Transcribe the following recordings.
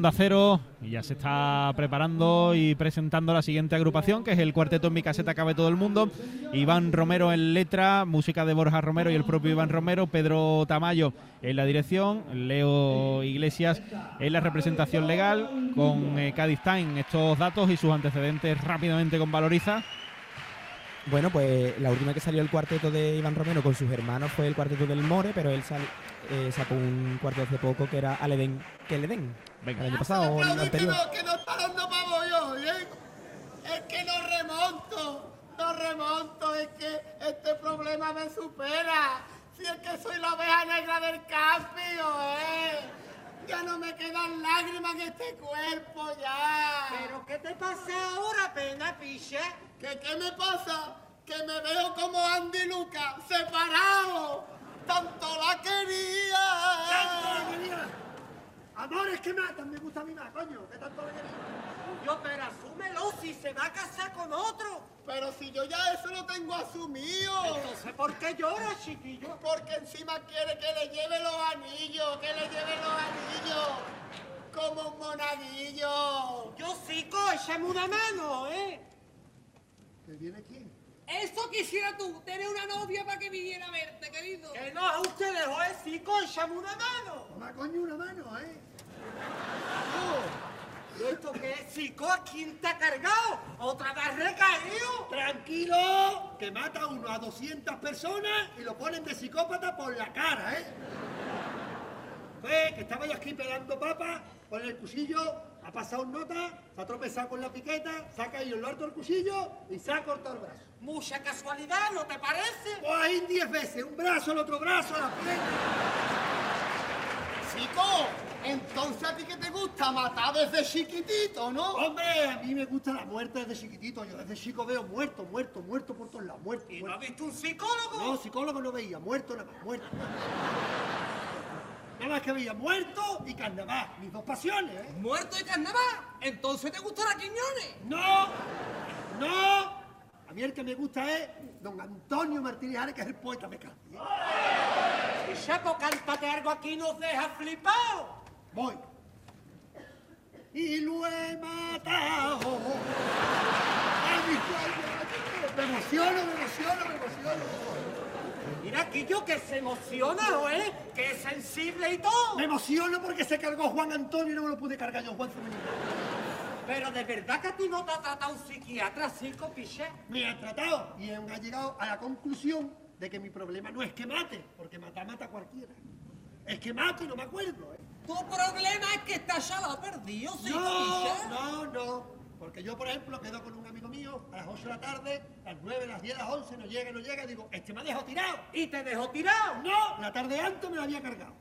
Onda Cero y ya se está preparando y presentando la siguiente agrupación, que es el cuarteto en mi caseta cabe todo el mundo. Iván Romero en letra, música de Borja Romero y el propio Iván Romero, Pedro Tamayo en la dirección, Leo Iglesias en la representación legal, con eh, Cádiz Time estos datos y sus antecedentes rápidamente con Valoriza. Bueno, pues la última que salió el cuarteto de Iván Romero con sus hermanos fue el cuarteto del More, pero él eh, sacó un cuarteto hace poco que era Aleden, que le den. Venga. El año pasado o el anterior. Que no está dando pavo yo, ¿eh? Es que no remonto, no remonto, es que este problema me supera. Si es que soy la oveja negra del cambio, ¿eh? Ya no me quedan lágrimas en este cuerpo, ya. ¿Pero qué te pasa ahora, pena, picha? ¿Qué, ¿Qué me pasa? Que me veo como Andy Luca, separado. Tanto la quería. Amores que matan, me gusta a mí más, coño. ¿Qué tanto le quería? Yo, pero asúmelo si se va a casar con otro. Pero si yo ya eso lo tengo asumido. Entonces, ¿por qué lloras, chiquillo? Porque encima quiere que le lleve los anillos, que le lleve los anillos. Como un monaguillo. Yo sí, échame una mano, ¿eh? ¿Que viene quién? Eso quisiera tú, tener una novia para que viniera a verte, querido. Que no a ustedes, ¿eh? Sí, échame una mano. Toma coño una mano, ¿eh? ¿Y esto qué es, chico? ¿A quién te ha cargado? ¿Otra vez recaído? Tranquilo, que mata uno a 200 personas y lo ponen de psicópata por la cara, ¿eh? Fue que estaba yo aquí pelando papas con el cuchillo, ha pasado nota, se ha tropezado con la piqueta, se ha caído el orto del cuchillo y se ha cortado el brazo. Mucha casualidad, ¿no te parece? Pues ahí 10 veces, un brazo, el otro brazo, la pierna. Entonces a ti que te gusta matar desde chiquitito, ¿no? Hombre, a mí me gusta la muerte desde chiquitito. Yo desde chico veo muerto, muerto, muerto por todos lados, muerto. ¿Y no muerto. has visto un psicólogo? No, psicólogo no veía, muerto nada más, muerto. Nada más que veía muerto y carnaval, mis dos pasiones, ¿eh? ¿Muerto y carnaval? Entonces te gustará Quiñones. ¡No! ¡No! A mí el que me gusta es don Antonio Martínez Ares, que es el poeta mecánico. Y Chapo, cántate algo aquí, nos deja flipados. Voy. Y lo he matado. Ay, mi cuello. Me emociono, me emociono, me emociono. Mira aquí yo que se emociona, ¿eh? Que es sensible y todo. Me emociono porque se cargó Juan Antonio y no me lo pude cargar yo, Juan Femenino. Pero de verdad que a ti no te ha tratado un psiquiatra, psico, piché. Me ha tratado y ha llegado a la conclusión de que mi problema no es que mate, porque mata a cualquiera. Es que mato y no me acuerdo, ¿eh? Tu problema es que estás ya lo perdido, sí, No, no, no. Porque yo, por ejemplo, quedo con un amigo mío a las 8 de la tarde, las 9, las 10, las 11, no llega, no llega, digo, este me ha dejado tirado. Y te dejó tirado. No, la tarde antes me la había cargado.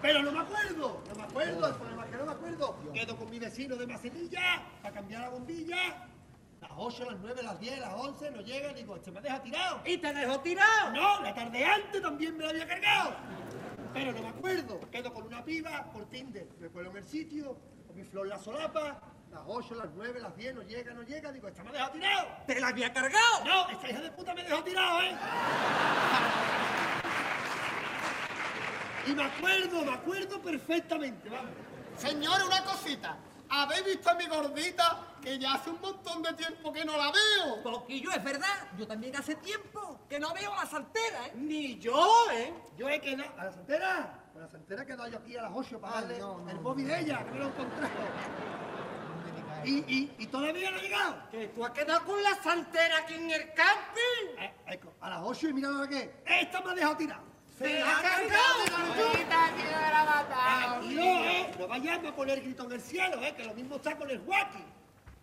Pero no me acuerdo, no me acuerdo, el problema es que no me acuerdo. Quedo con mi vecino de Macetilla para cambiar la bombilla. Las 8, las 9, las 10, las 11, no llega, digo, este me ha dejado tirado. Y te dejó tirado. No, la tarde antes también me la había cargado. Pero no me acuerdo. Quedo con una piba por Tinder. Me cuelo en el sitio, con mi flor la solapa. Las 8, las 9, las 10, no llega, no llega. Digo, esta me ha dejado tirado. Te la había cargado. No, esta hija de puta me dejó tirado, ¿eh? Y me acuerdo, me acuerdo perfectamente, vamos. Señor, una cosita. ¿Habéis visto a mi gordita? Que ya hace un montón de tiempo que no la veo. Poquillo, es verdad. Yo también hace tiempo que no veo a la saltera, ¿eh? Ni yo, ¿eh? Yo he quedado. ¿A la santera? A la santera he quedado yo aquí a las 8 para darle el móvil de ella, que me lo encontré. Y, y, y todavía no ha llegado. Que tú has quedado con la santera aquí en el camping. Eh, eh, a las 8 y mira ahora qué. Esta me ha dejado tirado. ¡Se ha cargado! Ha matado. Aquí no, ¿eh? No vayamos a poner grito en el cielo, ¿eh? Que lo mismo está con el guaki.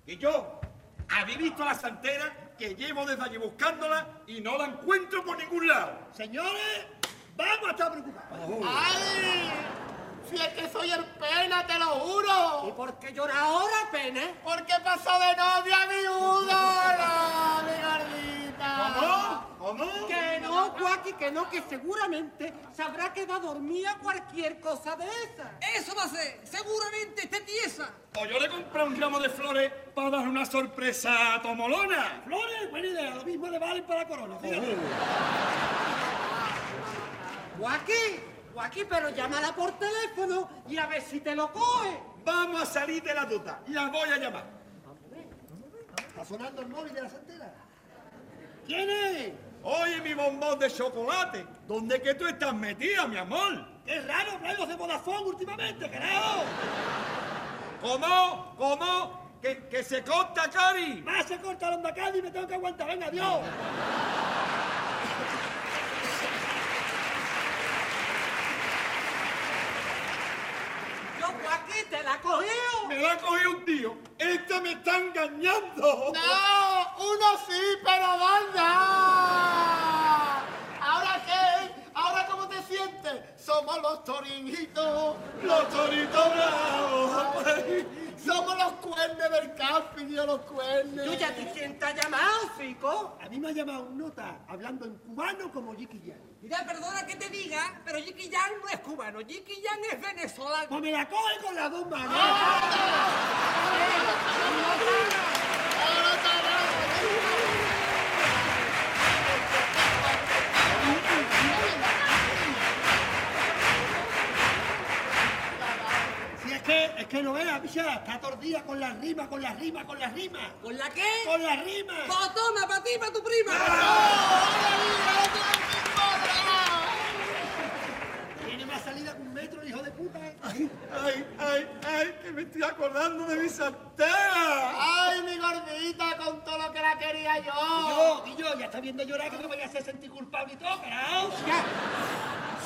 Y yo, ¿habéis visto a la santera que llevo desde allí buscándola y no la encuentro por ningún lado? Señores, vamos a estar preocupados. ¡Ay! Si es que soy el pena, te lo ¿Y juro. por qué llora ahora, pene? Porque pasó de novia viuda, mi gordita. ¿Cómo? ¿Cómo? Que no, Joaquín, que no, que seguramente se habrá quedado dormida cualquier cosa de esa. Eso va a ser. Seguramente esté tiesa. O yo le compré un ramo de flores para dar una sorpresa a Tomolona. Flores, buena idea. Lo mismo le vale para la corona. Joaquín, Joaquín, pero llámala por teléfono y a ver si te lo coge. Vamos a salir de la duda. La voy a llamar. Está sonando el móvil de la santera. ¿Quién es? Oye, mi bombón de chocolate. ¿Dónde que tú estás metida, mi amor? Qué raro hablar de Vodafone últimamente, carajo. ¿Cómo? ¿Cómo? ¿Que, que se corta, Cari? Más se corta la onda y me tengo que aguantar. Venga, adiós. Yo, Joaquín, te la cogió. Me la ha un tío. Este me está engañando. No, uno sí, pero dos no. ¿Ahora qué? ¿Ahora cómo te sientes? Somos los torinjitos, Los toritos bravos. somos los cuernes del camping, Dios, los cuernes. Yo ya te quién te ha llamado, fico. A mí me ha llamado un nota hablando en cubano como Jiki Jan. Mira, perdona que te diga, pero Jiki Jan no es cubano, Jiki Jan es venezolano. Pues me la coge con las dos manos. Es que, es que no veas, picha, está tordida con las rimas, con las rimas, con las rimas. ¿Con la qué? Con las rimas. Pues toma, para ti, para tu prima. Tiene más salida que un metro, hijo de puta. Ay, ay, ay, que me estoy acordando de mi santera. Ay, mi gordita, con todo lo que la quería yo. Yo, y yo, ya está viendo llorar que me vaya a hacer sentir culpable y todo, carajo. Ya.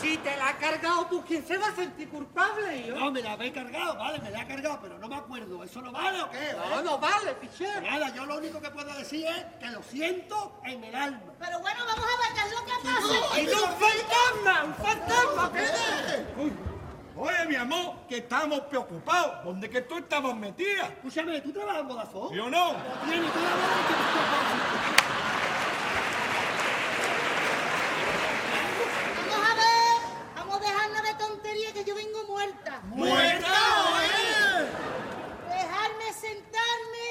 Si te la ha cargado tú, ¿quién se va a sentir culpable? Yo. No, me la habéis cargado, vale, me la ha cargado, pero no me acuerdo. ¿Eso no vale o qué? No, no vale, pichero. Nada, yo lo único que puedo decir es que lo siento en el alma. Pero bueno, vamos a ver qué es lo que pasa. ¡Y un fantasma! ¡Un fantasma! ¿Qué es? Uy, Oye, mi amor, que estamos preocupados. ¿Dónde que tú estabas metida? Escúchame, ¿tú trabajas en Vodafone? Yo no. Tiene toda la verdad que Vamos a ver. Vamos a dejarnos de tontería que yo vengo muerta. ¡Muerta, oye! Dejarme sentarme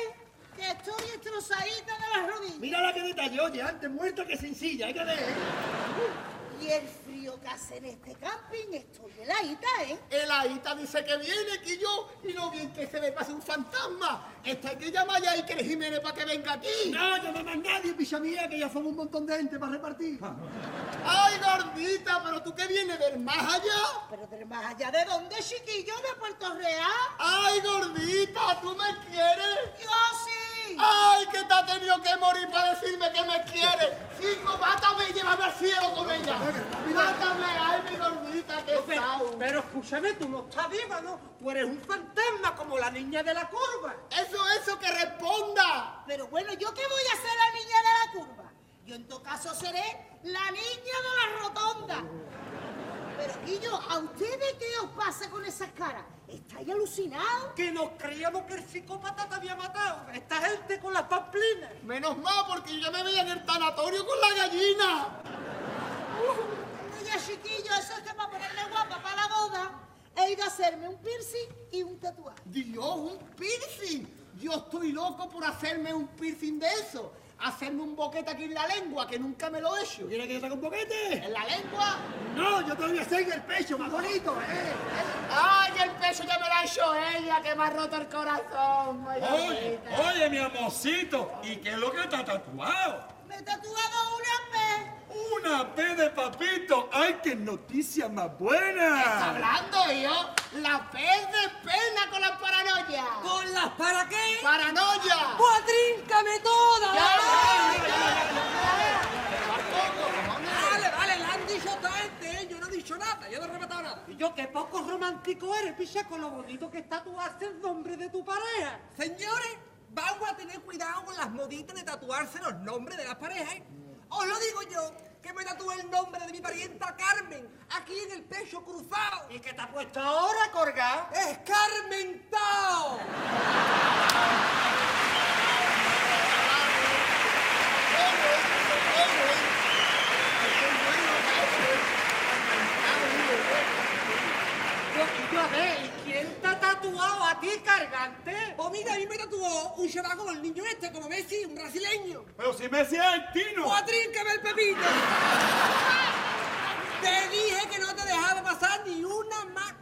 que estoy destrozadita de las rodillas. Mira la que detalle, oye, antes muerta que sencilla, hay que ver. ¿eh? Y el frío que hace en este camping, estoy heladita, ¿eh? El Aita dice que viene, que yo, y no bien que se me pase un fantasma. Esta hay que llamar ya a Iker Jiménez para que venga aquí. No, llama más nadie, picha mía, que ya somos un montón de gente para repartir. Ay, gordita, pero tú que vienes del más allá. Pero del más allá de dónde, chiquillo, de Puerto Real. Ay, gordita, ¿tú me quieres? Yo sí. Ay, que te ha tenido que morir para decirme que me quieres. Cinco, mátame y llévame al cielo con ella. Mátame, ay, mi gordita, que Pero, sao. pero escúchame, tú no estás viva, ¿no? Tú eres un fantasma como la niña de la curva. Eso, eso, que responda. Pero bueno, ¿yo qué voy a ser la niña de la curva? Yo en todo caso seré la niña de la rotonda. Pero, Guillo, ¿a ustedes qué os pasa con esas caras? ¿Estáis alucinados? Que nos creíamos que el psicópata te había matado. Esta gente con las pamplinas. Menos mal, porque yo ya me veía en el tanatorio con la gallina. Oye, chiquillo, eso es que para ponerme guapa para la boda he ido a hacerme un piercing y un tatuaje. Dios, un piercing. Yo estoy loco por hacerme un piercing de eso. Hacerme un boquete aquí en la lengua, que nunca me lo he hecho. ¿Quieres que te saque un boquete? ¿En la lengua? No, yo todavía sé en el pecho, más bonito, ¿eh? ¡Ay, el peso ya me lo ha hecho ella, que me ha roto el corazón! Oye, oye, mi amorcito. ¿Y qué es lo que te ha tatuado? Me he tatuado una P. Una P de papito. ¡Ay, qué noticia más ¿Está buena! hablando yo? La es de pena con la paranoia. ¿Con las para qué? ¡Paranoia! ¡Pues tríncame toda! Ya, ¡Vale! ya, ya. Vale, vale, la han dicho ¿eh? Yo no he dicho nada, yo no he rematado nada. Y yo, qué poco romántico eres, picha, con lo bonito que está tú haces el nombre de tu pareja. Señores, vamos a tener cuidado con las moditas de tatuarse los nombres de las parejas. ¿eh? Os lo digo yo, que me tatué el nombre de mi parienta Carmen, aquí en el pecho cruzado. ¿Y qué te ha puesto ahora, colgado? ¡Es Carmentao! Yo, y yo, a ver, ¿y quién te ha tatuado cargante? Pues mira, a mí me tatuó un chaval como el niño este, como Messi, un brasileño. Pero si Messi es haitino. ¡Pues tríncame el pepito! Te dije que no te dejaba pasar ni una más.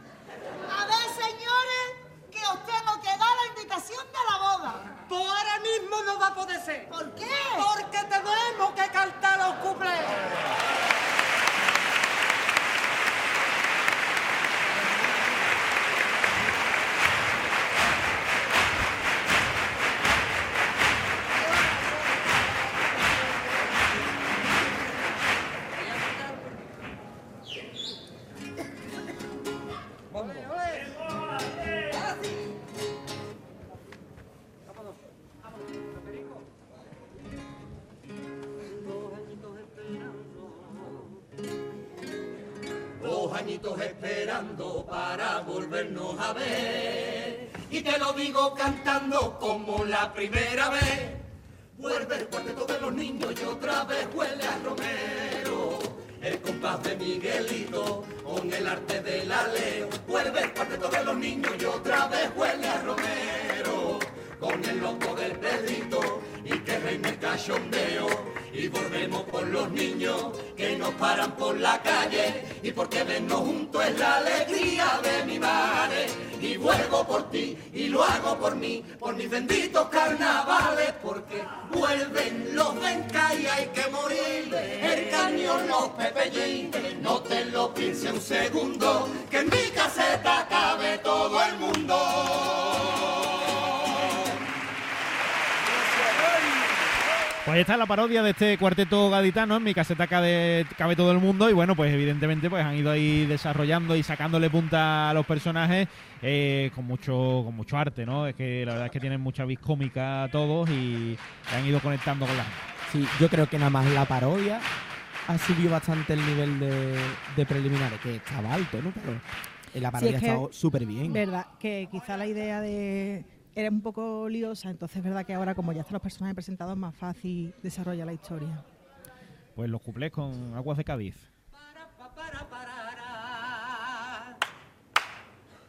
A ver, señores, que os tengo que dar la invitación de la boda. Pues ahora mismo no va a poder ser. ¿Por qué? Porque tenemos que cantar los cuplés. Esperando para volvernos a ver. Y te lo digo cantando como la primera vez. Vuelve el cuarteto de los niños y otra vez huele a Romero. El compás de Miguelito con el arte del aleo. Vuelve el cuarteto de los niños y otra vez huele a Romero. Con el loco del Pedrito y que reine el cachondeo. Y volvemos por los niños que nos paran por la calle. Y porque vernos juntos es la alegría de mi madre. Y vuelvo por ti y lo hago por mí, por mis benditos carnavales. Porque vuelven los Benca y hay que morir. El cañón, los pepellín. No te lo pienses un segundo, que en mi caseta cabe todo el mundo. Pues ahí está la parodia de este cuarteto gaditano. En mi caseta cabe, cabe todo el mundo. Y bueno, pues evidentemente pues han ido ahí desarrollando y sacándole punta a los personajes eh, con mucho con mucho arte, ¿no? Es que la verdad es que tienen mucha vis cómica todos y han ido conectando con la gente. Sí, yo creo que nada más la parodia ha subido bastante el nivel de, de preliminares, que estaba alto, ¿no? Pero la parodia es ha estado súper bien. Verdad, que quizá la idea de era un poco liosa, entonces es verdad que ahora como ya están los personajes presentados es más fácil desarrollar la historia. Pues los cuplés con Aguas de Cádiz.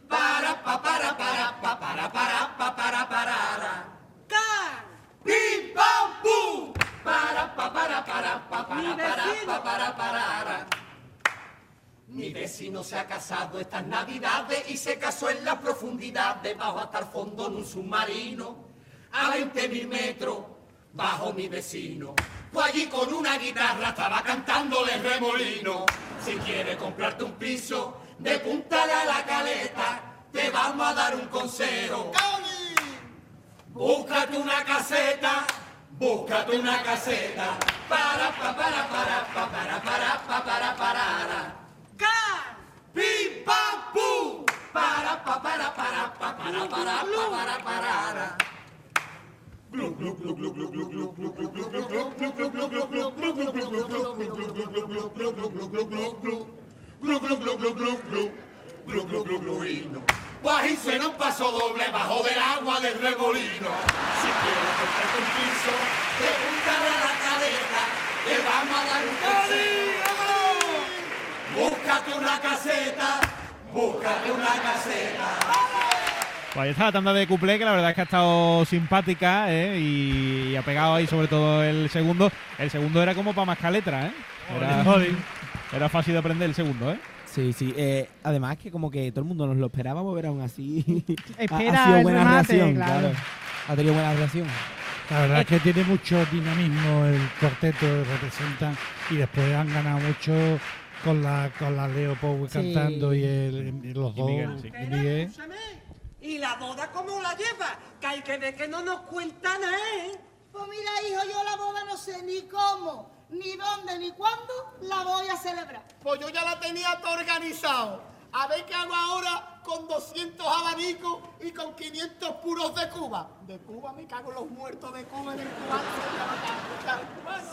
Para, pa, para, para, pa, para, para, pa, para, para. ¡Can! ¡Pim, pam, pum! Para, pa, para, para, pa, para, Mi para, vecino. pa, para, para. Mi vecino se ha casado estas navidades y se casó en la profundidad, debajo hasta el fondo en un submarino, a 20 mil metros, bajo mi vecino. Pues allí con una guitarra estaba cantándole remolino. Si quieres comprarte un piso, de puntale a la caleta, te vamos a dar un consejo. Búscate una caseta, búscate una caseta. Para, pa, para, para, pa, para, para, pa, para, para. ¡Pim, pam, pum! Para, pa, para, para, pa, para, para, para, para, para. Bajise en un paso doble bajo del agua del remolino. Si quieres tocar un piso, te a la cadera. Búscate una caseta, búscate una caseta. Pues ahí está la tanda de cuplé, que la verdad es que ha estado simpática ¿eh? y, y ha pegado ahí sobre todo el segundo. El segundo era como para más letra, ¿eh? Era, era fácil de aprender el segundo, ¿eh? Sí, sí. eh, además que como que todo el mundo nos lo esperábamos, pero aún así ha- Espera ha, sido buena remate, reacción, claro. claro. Ha tenido buena reacción. La verdad es que tiene mucho dinamismo el cuarteto, representan y después han ganado mucho con la con la Leo Power Sí. cantando y, el, y los Y dos. Miguel, sí. y Miguel. Escúchame. ¿Y la boda cómo la lleva? Que hay que ver que no nos cuenta nada, ¿eh? Pues mira, hijo, yo la boda no sé ni cómo, ni dónde, ni cuándo la voy a celebrar. Pues yo ya la tenía todo organizado. A ver qué hago ahora con 200 abanicos y con 500 puros de Cuba. De Cuba me cago en los muertos de Cuba en el cubano.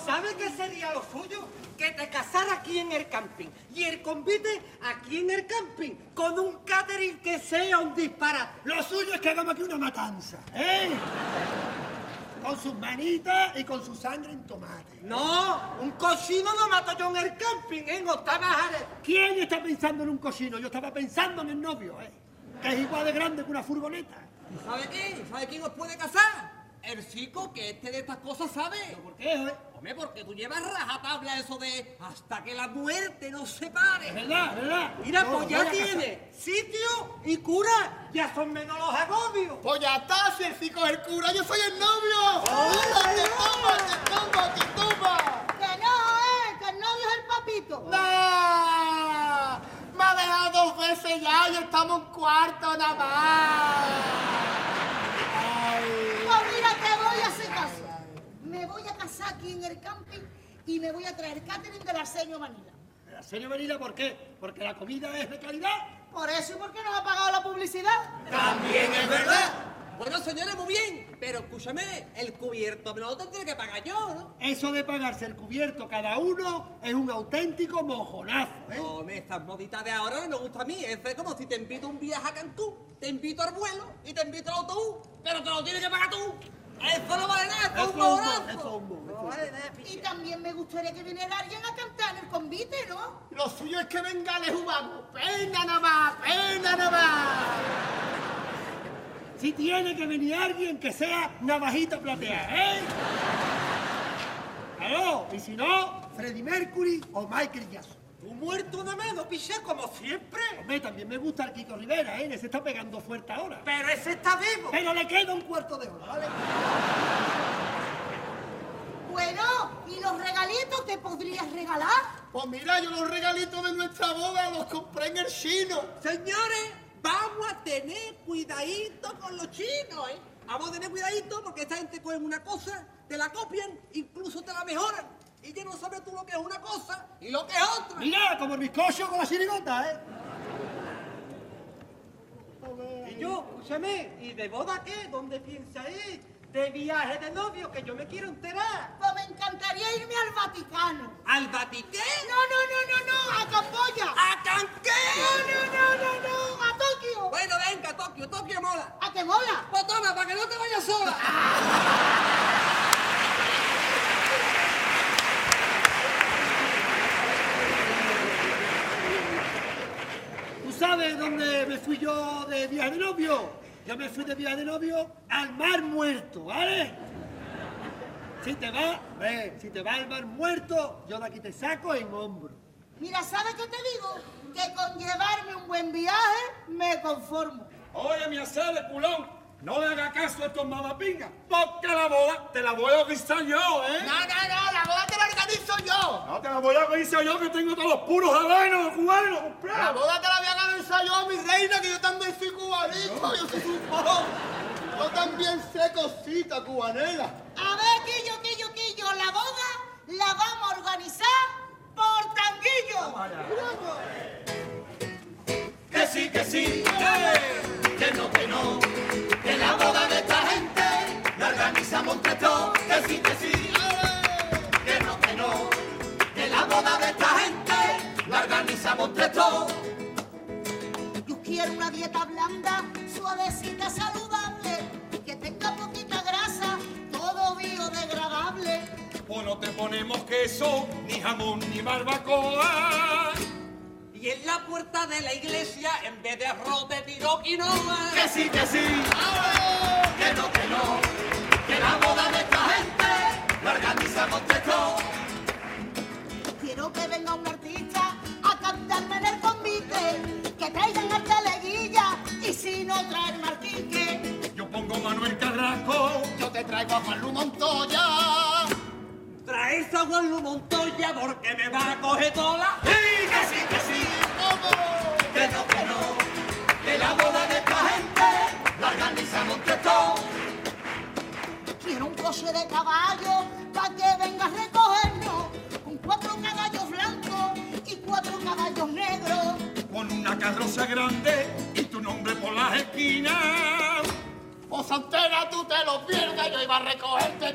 ¿Sabe qué sería lo suyo? Que te casara aquí en el camping y el convite aquí en el camping con un catering que sea un disparate. Lo suyo es que hagamos aquí una matanza, ¿eh? Con sus manitas y con su sangre en tomate. No, un cochino lo mato yo en el camping, ¿eh? No te bajaré. ¿Quién está pensando en un cochino? Yo estaba pensando en el novio, ¿eh? Que es igual de grande que una furgoneta. ¿Sabe qué? ¿Sabe quién nos puede casar? El chico que este de estas cosas sabe. ¿Por qué, eh? Hombre, porque tú llevas rajatabla eso de hasta que la muerte nos separe. Es verdad, es verdad. Mira, No, pues ya tiene sitio y cura. Ya son menos los agobios. Pues ya está, si el fico es el cura, yo soy el novio. ¡Toma, te toma, te toma, te toma! Que no, eh, que el novio es el papito. ¡No! Me ha dejado dos veces ya y estamos en cuarto nada más. Pues mira, te voy a hacer caso. Me voy a casar aquí en el camping y me voy a traer catering del Arsenio Manila. ¿La serie venida por qué? ¿Porque la comida es de calidad? Por eso y porque nos ha pagado la publicidad. También es verdad. Bueno, señores, muy bien. Pero escúchame, el cubierto me lo tendré que pagar yo, ¿no? Eso de pagarse el cubierto cada uno es un auténtico mojonazo, ¿eh? No, me estas moditas de ahora no me gusta a mí. Es como si te invito a un viaje a Cancún, te invito al vuelo y te invito al autobús, pero te lo tienes que pagar tú. Eso no vale nada, esto es un Eso es un mojonazo. Vale nada, Y también me gustaría que viniera alguien a cantar en el convite, ¿no? Lo suyo es que venga de jugamos. Pena nada más, pena nada más. Si tiene que venir alguien que sea navajita plateada, ¿eh? Claro, y si no, Freddie Mercury o Michael Jackson. Tú muerto de menos, piché, como siempre. Hombre, también me gusta el Kiko Rivera, ¿eh? Ese está pegando fuerte ahora. Pero ese está vivo. Pero le queda un cuarto de hora, ¿vale? Bueno, ¿y los regalitos que podrías regalar? Pues mira, yo los regalitos de nuestra boda los compré en el chino. Señores, vamos a tener cuidadito con los chinos, ¿eh? Vamos a tener cuidadito porque esta gente coge una cosa, te la copian, incluso te la mejoran. Y ya no sabes tú lo que es una cosa y lo que es otra. Mira, como el bizcocho con la chirigota, ¿eh? Y yo, escúchame, ¿y de boda qué? ¿Dónde piensa ir? De viaje de novio, que yo me quiero enterar. Pues me encantaría irme al Vaticano. ¿Al Vaticano? No, no, no, no, no, a Camboya. ¿A Canqué? No, no, no, no, no, a Tokio. Bueno, venga, Tokio, Tokio mola. ¿A qué mola? Pues toma, para que no te vayas sola. ¿Tú sabes dónde me fui yo de viaje de novio? Yo me fui de viaje de novio al Mar Muerto, ¿vale? Si te vas, ve, si te vas al Mar Muerto, yo de aquí te saco en hombro. Mira, ¿sabes qué te digo? Que con llevarme un buen viaje me conformo. Oye, mi acele, culón, no le hagas caso a estos mamapingas, porque la boda te la voy a organizar yo, ¿eh? No, no, no, la boda te la organizo yo. No te la voy a organizar yo, que tengo todos los puros habanos cubanos La comprados. boda te la voy a mi reina, que yo también soy cubanito, yo soy su Yo también sé cositas cubaneras.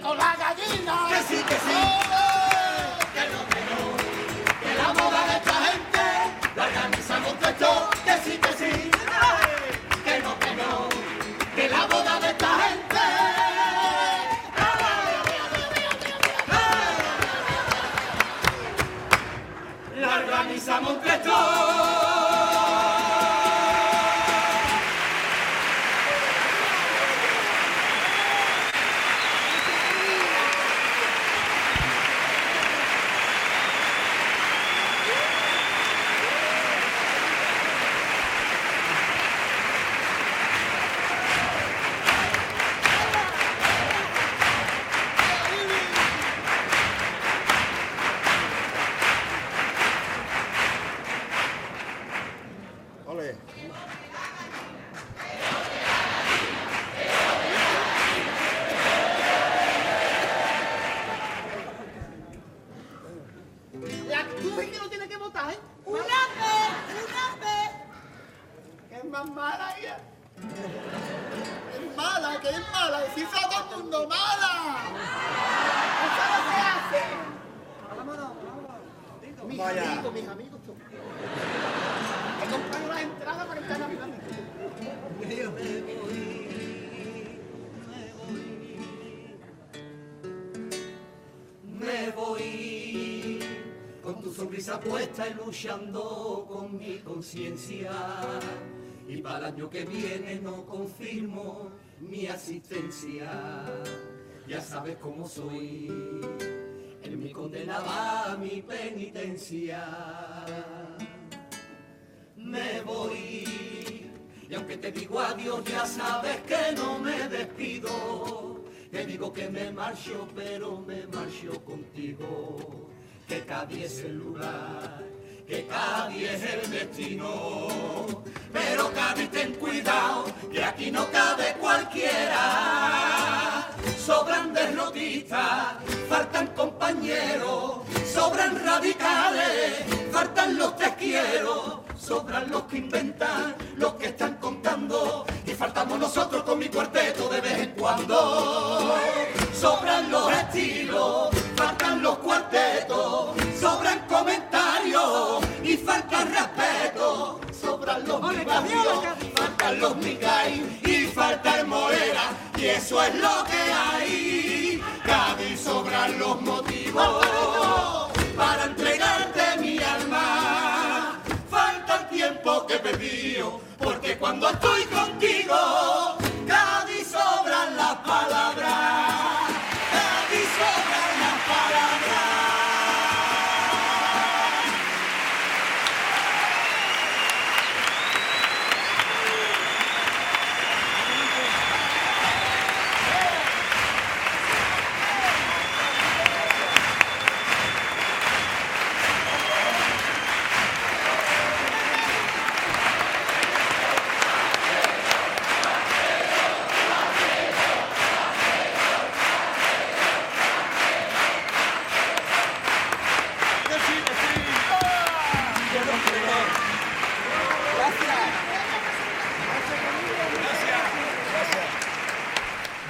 Con la gallina. Que sí, que sí, que no, que no, que la boda de esta gente la organizamos entre todos. Que sí, que sí, sonrisa puesta y luchando con mi conciencia. Y para el año que viene no confirmo mi asistencia. Ya sabes cómo soy, en mi condena va mi penitencia. Me voy y aunque te digo adiós ya sabes que no me despido. Te digo que me marcho, pero me marcho contigo. Que Cádiz es el lugar, que Cádiz es el destino. Pero Cádiz ten cuidado, que aquí no cabe cualquiera. Sobran derrotistas, faltan compañeros, sobran radicales, faltan los te quiero, sobran los que inventan, los que están contando, y faltamos nosotros con mi cuarteto de vez en cuando. Sobran los estilos, faltan los cuartetos, respeto, sobran los vivacios, faltan los Micay y falta el Morera, y eso es lo que hay. Cádiz sobran los motivos para entregarte mi alma. Falta el tiempo que he perdido, porque cuando estoy contigo, Cádiz sobran las palabras.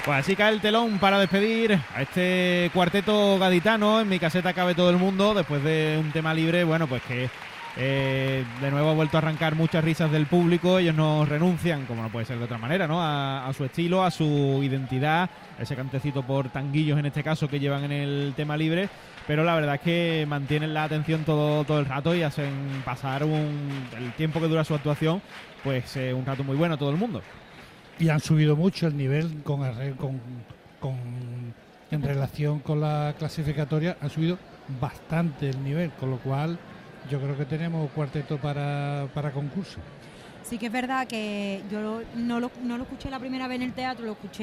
Pues así cae el telón para despedir a este cuarteto gaditano. En mi caseta cabe todo el mundo. Después de un tema libre, bueno, pues que eh, de nuevo ha vuelto a arrancar muchas risas del público. Ellos no renuncian, como no puede ser de otra manera, ¿no? A, su estilo, a su identidad, ese cantecito por tanguillos en este caso que llevan en el tema libre. Pero la verdad es que mantienen la atención todo, todo el rato y hacen pasar un, el tiempo que dura su actuación, pues eh, un rato muy bueno a todo el mundo. Y han subido mucho el nivel con, en relación con la clasificatoria, han subido bastante el nivel, con lo cual yo creo que tenemos cuarteto para, para concurso. Sí que es verdad que yo no lo, no lo escuché la primera vez en el teatro, lo escuché